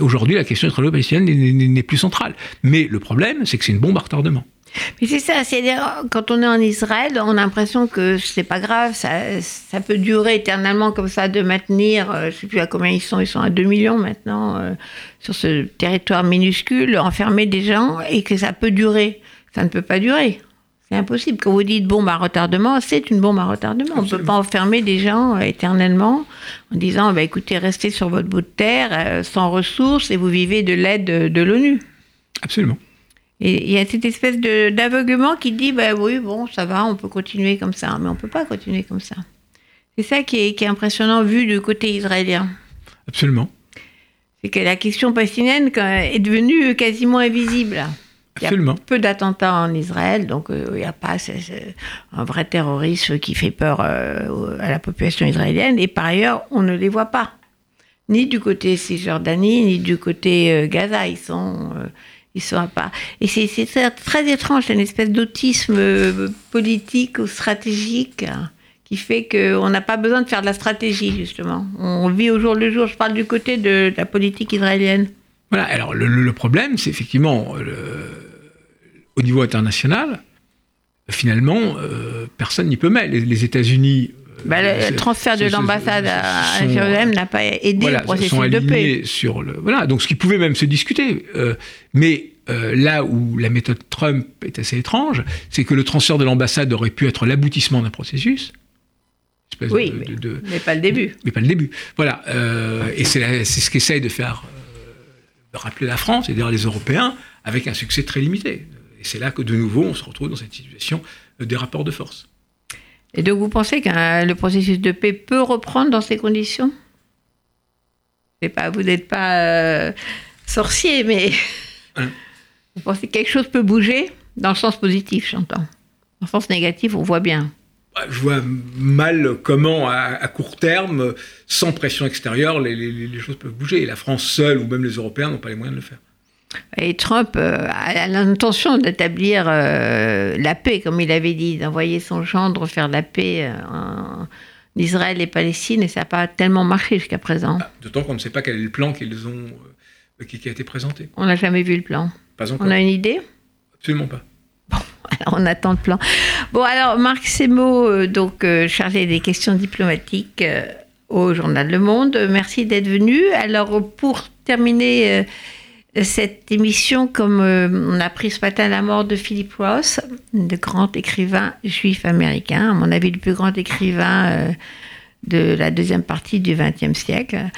aujourd'hui la question israélo-palestinienne n'est plus centrale. Mais le problème, c'est que c'est une bombe à retardement. Mais c'est ça, c'est-à-dire quand on est en Israël, on a l'impression que c'est pas grave, ça, peut durer éternellement comme ça, de maintenir, euh, je sais plus à combien ils sont, ils sont à 2 millions maintenant, euh, sur ce territoire minuscule, enfermer des gens, et que ça peut durer. Ça ne peut pas durer. C'est impossible. Quand vous dites bombe à retardement, c'est une bombe à retardement. On ne peut pas enfermer des gens euh, éternellement en disant bah, écoutez, restez sur votre bout de terre, sans ressources, et vous vivez de l'aide de l'ONU. Absolument. Et il y a cette espèce d'aveuglement qui dit, bah oui, bon, ça va, on peut continuer comme ça, mais on ne peut pas continuer comme ça. C'est ça qui est, impressionnant vu du côté israélien. Absolument. C'est que la question palestinienne est devenue quasiment invisible. Absolument. Il y a peu d'attentats en Israël, donc euh, il n'y a pas un vrai terrorisme qui fait peur euh, à la population israélienne. Et par ailleurs, on ne les voit pas. Ni du côté Cisjordanie, ni du côté euh, Gaza. Ils sont ils sont pas. Et c'est très, étrange, c'est une espèce d'autisme politique ou stratégique hein, qui fait qu'on n'a pas besoin de faire de la stratégie, justement. On vit au jour le jour. Je parle du côté de, la politique israélienne. Voilà, alors le, problème, c'est effectivement, au niveau international, finalement, euh, personne n'y peut mettre. Les, États-Unis bah, le transfert de l'ambassade à Jérusalem n'a pas aidé le processus de paix. Sur le, voilà, donc ce qui pouvait même se discuter. Euh, mais euh, là où la méthode Trump est assez étrange, c'est que le transfert de l'ambassade aurait pu être l'aboutissement d'un processus. Oui, mais, pas le début. Mais pas le début. Voilà. Euh, et c'est ce qu'essaye de faire de rappeler la France et d'ailleurs les Européens avec un succès très limité. Et c'est là que de nouveau on se retrouve dans cette situation des rapports de force. Et donc vous pensez que le processus de paix peut reprendre dans ces conditions? Pas, Vous n'êtes pas euh, sorcier, mais hein? Vous pensez que quelque chose peut bouger? Dans le sens positif, j'entends. Dans le sens négatif, on voit bien. Bah, je vois mal comment, à, court terme, sans pression extérieure, les, les, choses peuvent bouger. Et la France seule, ou même les Européens, n'ont pas les moyens de le faire. Et Trump euh, a l'intention d'établir euh, la paix, comme il avait dit, d'envoyer son gendre faire la paix euh, en Israël et Palestine, et ça n'a pas tellement marché jusqu'à présent. Ah, d'autant qu'on ne sait pas quel est le plan qu'ils ont, qui, a été présenté. On n'a jamais vu le plan. Pas encore. On a une idée? Absolument pas. On attend le plan. Bon, alors Marc Semo, donc chargé des questions diplomatiques au journal Le Monde, merci d'être venu. Alors pour terminer cette émission, comme euh, on a pris ce matin la mort de Philip Ross, le grand écrivain juif américain, à mon avis le plus grand écrivain euh, de la deuxième partie du XXe siècle.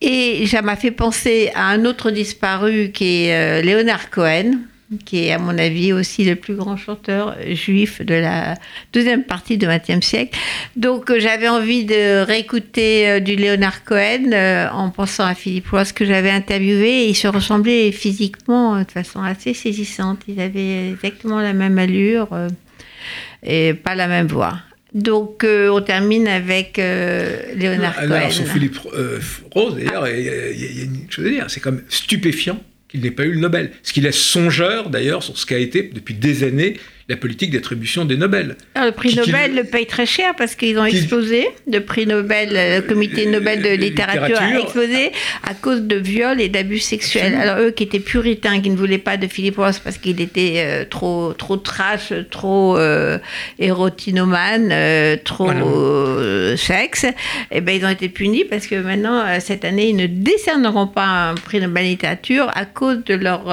Et ça m'a fait penser à un autre disparu qui est euh, Leonard Cohen, qui est à mon avis aussi le plus grand chanteur juif de la deuxième partie du XXe siècle. Donc euh, j'avais envie de réécouter euh, du Leonard Cohen euh, en pensant à Philippe Ross que j'avais interviewé. il se ressemblait physiquement de façon assez saisissante. Il avait exactement la même allure et pas la même voix. Donc, on termine avec Leonard Cohen. Alors, sur Philippe Rose, d'ailleurs, il y, a une chose à dire, c'est comme stupéfiant il n'ait pas eu le Nobel. Ce qui laisse songeur, d'ailleurs, sur ce qu'a été depuis des années la politique d'attribution des Nobel. Ah, le prix Nobel le paye très cher parce qu'ils ont explosé. Le prix Nobel, le comité Nobel de littérature, a explosé à cause de viols et d'abus sexuels. Alors eux qui étaient puritains, qui ne voulaient pas de Philippe Ross parce qu'il était euh, trop, trop trash, trop euh, érotinomane, euh, trop sexe, et eh ben ils ont été punis parce que maintenant cette année ils ne décerneront pas un prix Nobel littérature à cause de leur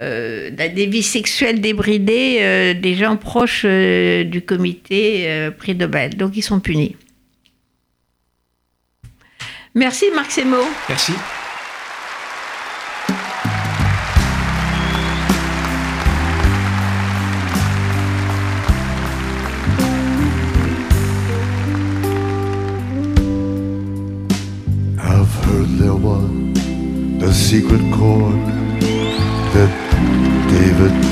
euh, des vies sexuelles débridées euh, des gens proches euh, du comité euh, prix Nobel. Donc ils sont punis. Merci Marc Semo. Merci. I've heard there was a secret chord that David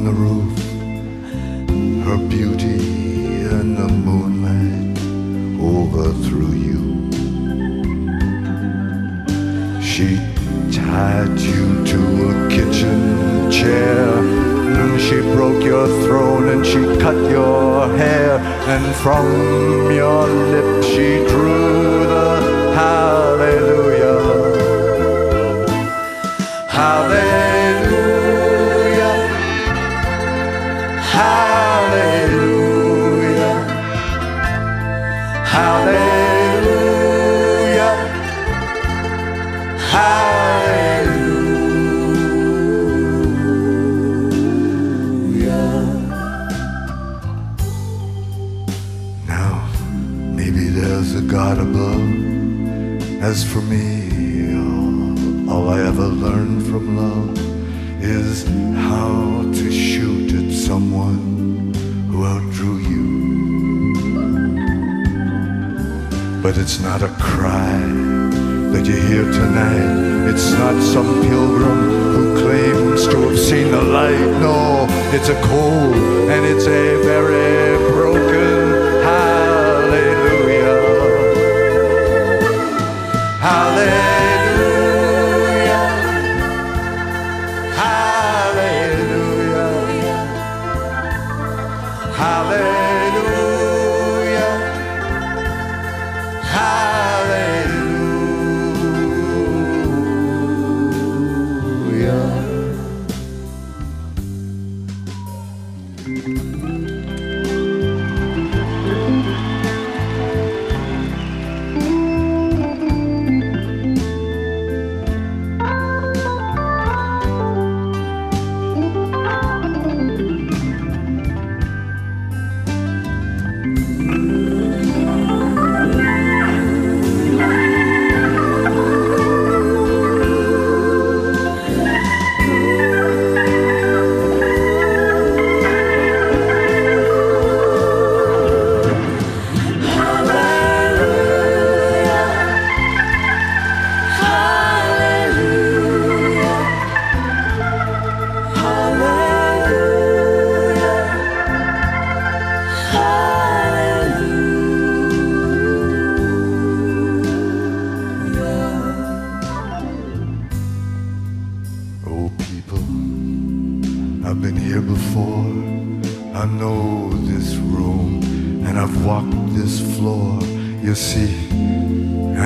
on the roof, her beauty in the moonlight overthrew you. She tied you to a kitchen chair. and She broke your throne and she cut your hair, and from your lips she drew the hallelujah. It's not a cry that you hear tonight. It's not some pilgrim who claims to have seen the light. No, it's a cold and it's a very broken hallelujah. Hallelujah.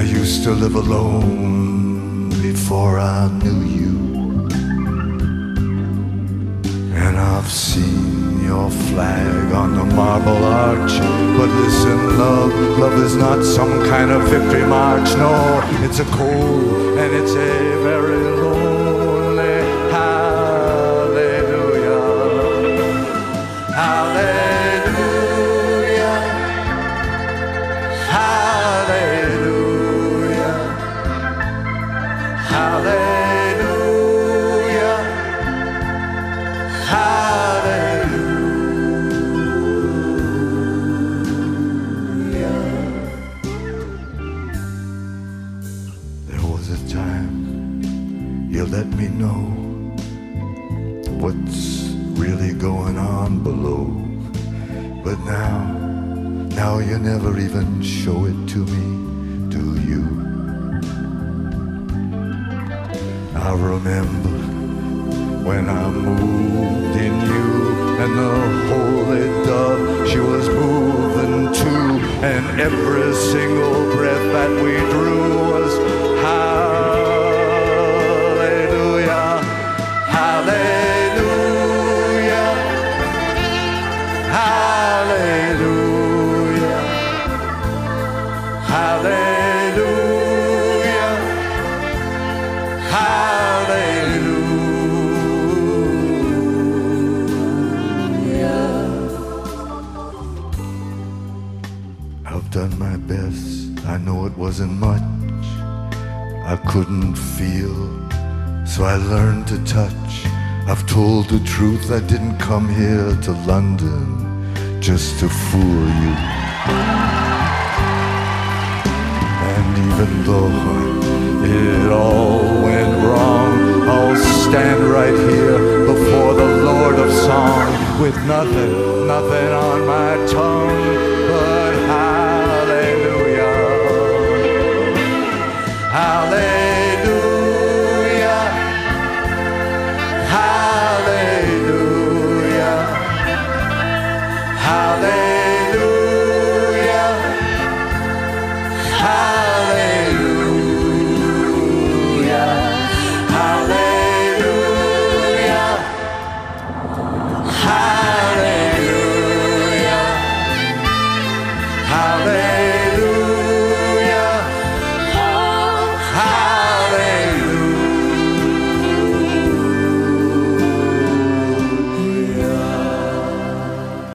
Used to live alone before I knew you. And I've seen your flag on the marble arch. But listen, love, love is not some kind of victory march. No, it's a cold and it's a show it to me, do you? I remember when I moved in you and the holy dove she was moving too and every single breath that we drew wasn't much. I couldn't feel, so I learned to touch. I've told the truth. I didn't come here to London just to fool you. And even though it all went wrong, I'll stand right here before the Lord of Song with nothing, nothing on my tongue.